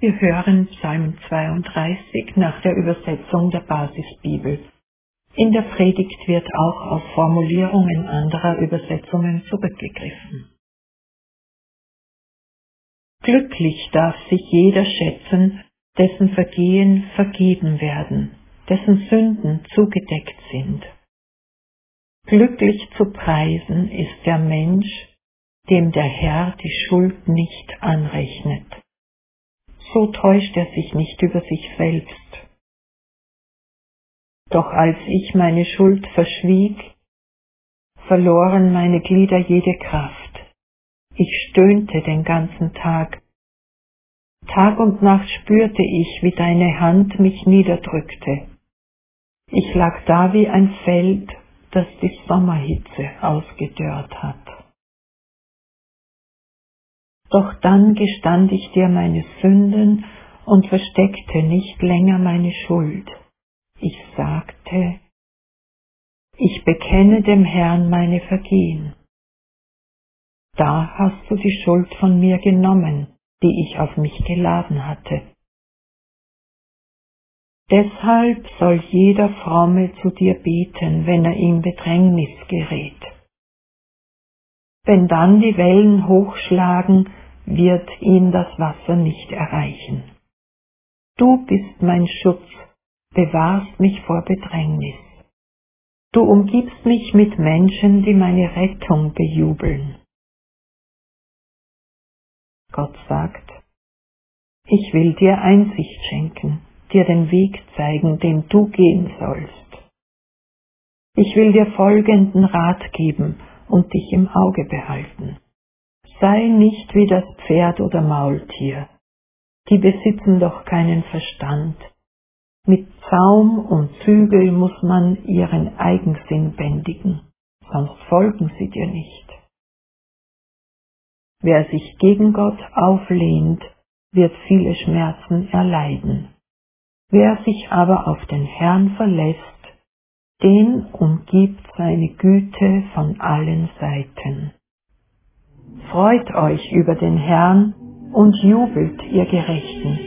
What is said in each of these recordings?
Wir hören Psalm 32 nach der Übersetzung der Basisbibel. In der Predigt wird auch auf Formulierungen anderer Übersetzungen zurückgegriffen. Glücklich darf sich jeder schätzen, dessen Vergehen vergeben werden, dessen Sünden zugedeckt sind. Glücklich zu preisen ist der Mensch, dem der Herr die Schuld nicht anrechnet. So täuscht er sich nicht über sich selbst. Doch als ich meine Schuld verschwieg, verloren meine Glieder jede Kraft. Ich stöhnte den ganzen Tag. Tag und Nacht spürte ich, wie deine Hand mich niederdrückte. Ich lag da wie ein Feld, das die Sommerhitze ausgedörrt hat. Doch dann gestand ich dir meine Sünden und versteckte nicht länger meine Schuld. Ich sagte, ich bekenne dem Herrn meine Vergehen. Da hast du die Schuld von mir genommen, die ich auf mich geladen hatte. Deshalb soll jeder Fromme zu dir beten, wenn er in Bedrängnis gerät. Wenn dann die Wellen hochschlagen, wird ihn das Wasser nicht erreichen. Du bist mein Schutz, bewahrst mich vor Bedrängnis. Du umgibst mich mit Menschen, die meine Rettung bejubeln. Gott sagt, ich will dir Einsicht schenken dir den Weg zeigen, den du gehen sollst. Ich will dir folgenden Rat geben und dich im Auge behalten. Sei nicht wie das Pferd oder Maultier. Die besitzen doch keinen Verstand. Mit Zaum und Zügel muss man ihren Eigensinn bändigen, sonst folgen sie dir nicht. Wer sich gegen Gott auflehnt, wird viele Schmerzen erleiden. Wer sich aber auf den Herrn verlässt, den umgibt seine Güte von allen Seiten. Freut euch über den Herrn und jubelt, ihr Gerechten.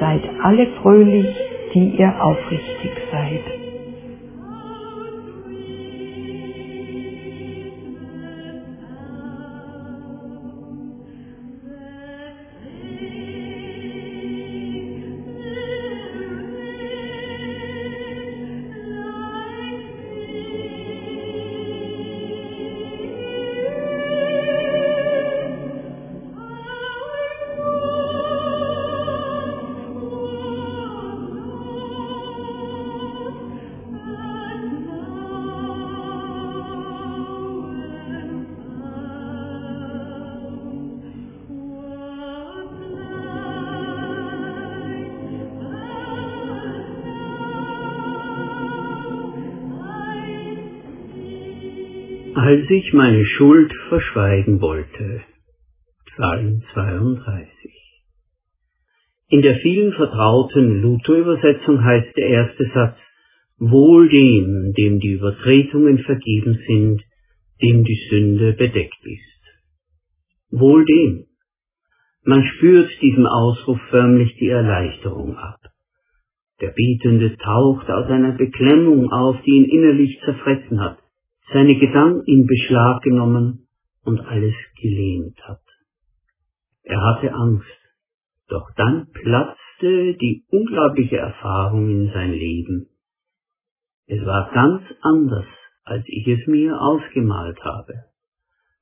Seid alle fröhlich, die ihr aufrichtig seid. Als ich meine Schuld verschweigen wollte. Psalm 32. In der vielen vertrauten Luther-Übersetzung heißt der erste Satz, Wohl dem, dem die Übertretungen vergeben sind, dem die Sünde bedeckt ist. Wohl dem. Man spürt diesem Ausruf förmlich die Erleichterung ab. Der Betende taucht aus einer Beklemmung auf, die ihn innerlich zerfressen hat seine Gedanken in Beschlag genommen und alles gelähmt hat. Er hatte Angst, doch dann platzte die unglaubliche Erfahrung in sein Leben. Es war ganz anders, als ich es mir ausgemalt habe.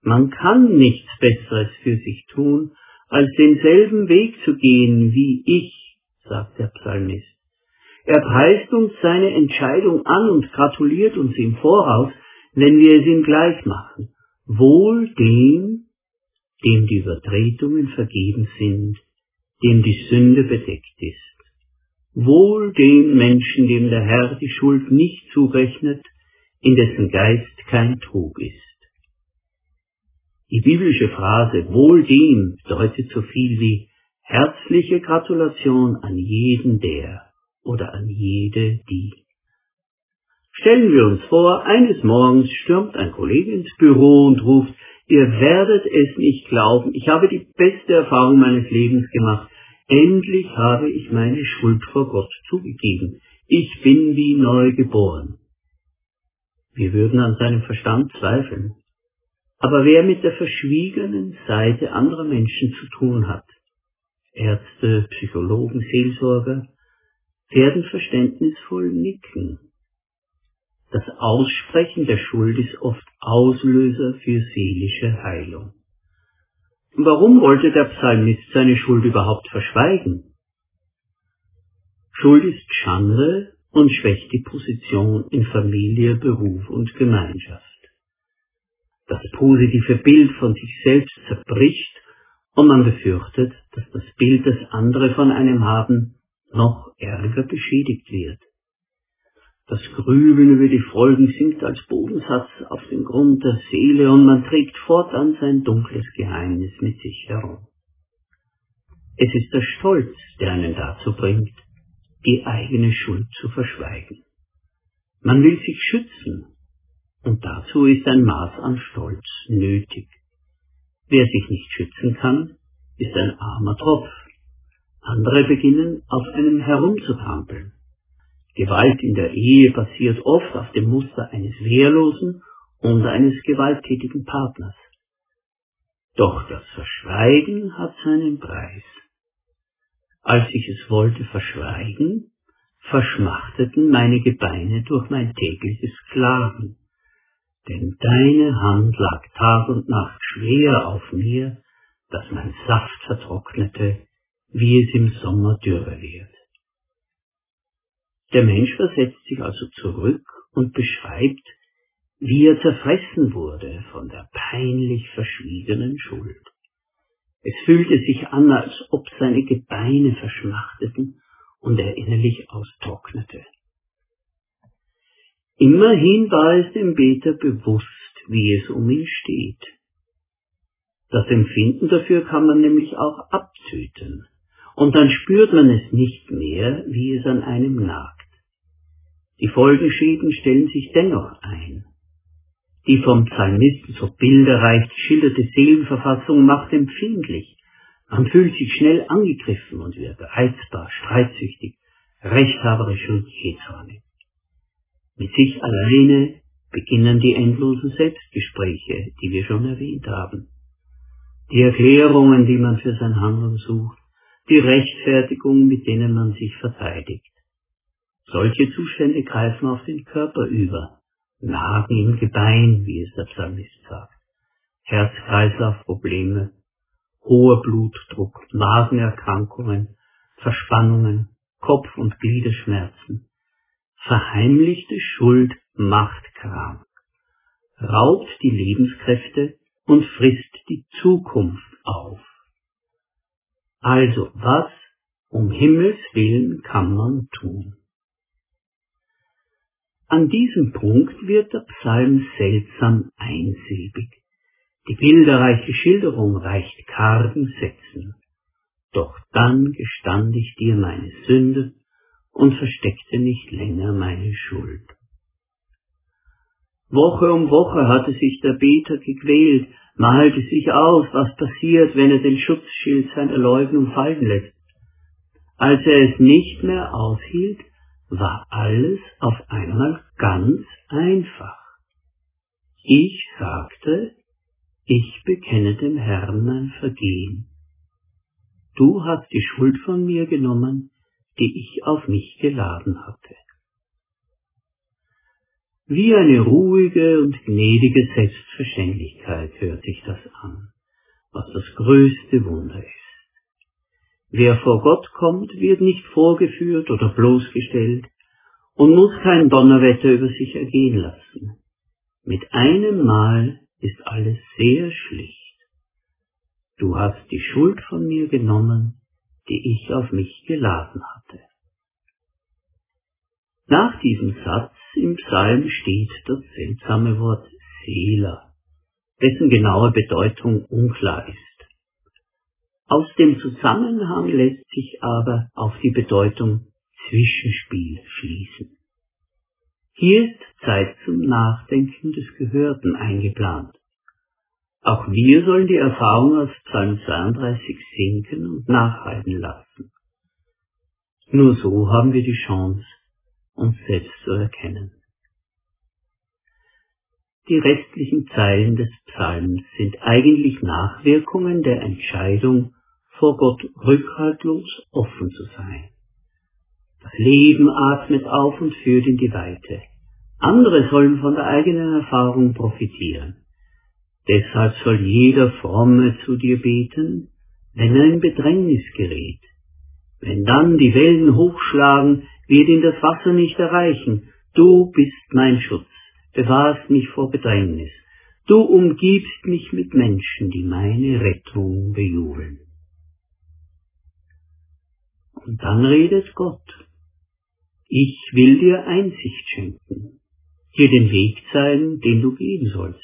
Man kann nichts Besseres für sich tun, als denselben Weg zu gehen wie ich, sagt der Psalmist. Er preist uns seine Entscheidung an und gratuliert uns im Voraus, wenn wir es ihm gleich machen. Wohl dem, dem die Übertretungen vergeben sind, dem die Sünde bedeckt ist. Wohl dem Menschen, dem der Herr die Schuld nicht zurechnet, in dessen Geist kein Trug ist. Die biblische Phrase wohl dem bedeutet so viel wie herzliche Gratulation an jeden der oder an jede die. Stellen wir uns vor, eines Morgens stürmt ein Kollege ins Büro und ruft, ihr werdet es nicht glauben, ich habe die beste Erfahrung meines Lebens gemacht. Endlich habe ich meine Schuld vor Gott zugegeben. Ich bin wie neu geboren. Wir würden an seinem Verstand zweifeln. Aber wer mit der verschwiegenen Seite anderer Menschen zu tun hat, Ärzte, Psychologen, Seelsorger, werden verständnisvoll nicken. Das Aussprechen der Schuld ist oft Auslöser für seelische Heilung. Warum wollte der Psalmist seine Schuld überhaupt verschweigen? Schuld ist Schande und schwächt die Position in Familie, Beruf und Gemeinschaft. Das positive Bild von sich selbst zerbricht und man befürchtet, dass das Bild, das andere von einem haben, noch ärger beschädigt wird. Das Grübeln über die Folgen sinkt als Bodensatz auf den Grund der Seele und man trägt fortan sein dunkles Geheimnis mit sich herum. Es ist der Stolz, der einen dazu bringt, die eigene Schuld zu verschweigen. Man will sich schützen, und dazu ist ein Maß an Stolz nötig. Wer sich nicht schützen kann, ist ein armer Tropf. Andere beginnen auf einem herumzutrampeln. Gewalt in der Ehe basiert oft auf dem Muster eines Wehrlosen und eines gewalttätigen Partners. Doch das Verschweigen hat seinen Preis. Als ich es wollte verschweigen, verschmachteten meine Gebeine durch mein tägliches Klagen. Denn deine Hand lag Tag und Nacht schwer auf mir, dass mein Saft vertrocknete, wie es im Sommer dürre wird. Der Mensch versetzt sich also zurück und beschreibt, wie er zerfressen wurde von der peinlich verschwiegenen Schuld. Es fühlte sich an, als ob seine Gebeine verschmachteten und er innerlich austrocknete. Immerhin war es dem Beter bewusst, wie es um ihn steht. Das Empfinden dafür kann man nämlich auch abtöten, und dann spürt man es nicht mehr, wie es an einem nagt. Die Folgeschäden stellen sich dennoch ein. Die vom Psalmisten so bilderreich geschilderte Seelenverfassung macht empfindlich. Man fühlt sich schnell angegriffen und wird reizbar, streitsüchtig, rechthaberisch und jähzornig. Mit sich alleine beginnen die endlosen Selbstgespräche, die wir schon erwähnt haben. Die Erklärungen, die man für sein Handeln sucht, die Rechtfertigung, mit denen man sich verteidigt. Solche Zustände greifen auf den Körper über, nagen im Gebein, wie es der Psalmist sagt. Herz-Kreislauf-Probleme, hoher Blutdruck, Magenerkrankungen, Verspannungen, Kopf- und Gliederschmerzen. Verheimlichte Schuld macht krank, raubt die Lebenskräfte und frisst die Zukunft auf. Also was um Himmels willen kann man tun? An diesem Punkt wird der Psalm seltsam einsilbig. Die bilderreiche Schilderung reicht kargen Sätzen. Doch dann gestand ich dir meine Sünde und versteckte nicht länger meine Schuld. Woche um Woche hatte sich der Beter gequält, malte sich aus, was passiert, wenn er den Schutzschild seiner Leugnung fallen lässt. Als er es nicht mehr aushielt, war alles auf einmal ganz einfach. Ich sagte, ich bekenne dem Herrn mein Vergehen. Du hast die Schuld von mir genommen, die ich auf mich geladen hatte. Wie eine ruhige und gnädige Selbstverständlichkeit hört sich das an, was das größte Wunder ist. Wer vor Gott kommt, wird nicht vorgeführt oder bloßgestellt und muss kein Donnerwetter über sich ergehen lassen. Mit einem Mal ist alles sehr schlicht. Du hast die Schuld von mir genommen, die ich auf mich geladen hatte. Nach diesem Satz im Psalm steht das seltsame Wort Seela, dessen genaue Bedeutung unklar ist. Aus dem Zusammenhang lässt sich aber auf die Bedeutung Zwischenspiel schließen. Hier ist Zeit zum Nachdenken des Gehörten eingeplant. Auch wir sollen die Erfahrung aus Psalm 32 sinken und nachhalten lassen. Nur so haben wir die Chance, uns selbst zu erkennen. Die restlichen Zeilen des Psalms sind eigentlich Nachwirkungen der Entscheidung, vor Gott rückhaltlos offen zu sein. Das Leben atmet auf und führt in die Weite. Andere sollen von der eigenen Erfahrung profitieren. Deshalb soll jeder Fromme zu dir beten, wenn er in Bedrängnis gerät. Wenn dann die Wellen hochschlagen, wird ihn das Wasser nicht erreichen. Du bist mein Schutz, bewahrst mich vor Bedrängnis. Du umgibst mich mit Menschen, die meine Rettung bejubeln. Und dann redet Gott. Ich will dir Einsicht schenken, dir den Weg zeigen, den du gehen sollst.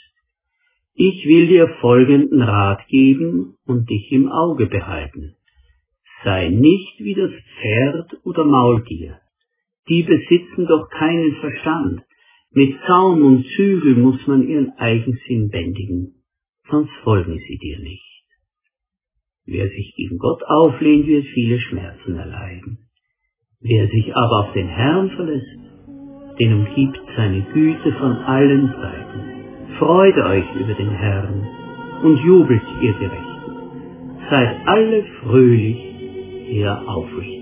Ich will dir folgenden Rat geben und dich im Auge behalten. Sei nicht wie das Pferd oder Maultier. Die besitzen doch keinen Verstand. Mit Zaum und Zügel muss man ihren Eigensinn bändigen, sonst folgen sie dir nicht. Wer sich gegen Gott auflehnt, wird viele Schmerzen erleiden. Wer sich aber auf den Herrn verlässt, den umgibt seine Güte von allen Seiten. Freut euch über den Herrn und jubelt ihr Gerechten. Seid alle fröhlich, ihr aufrichtig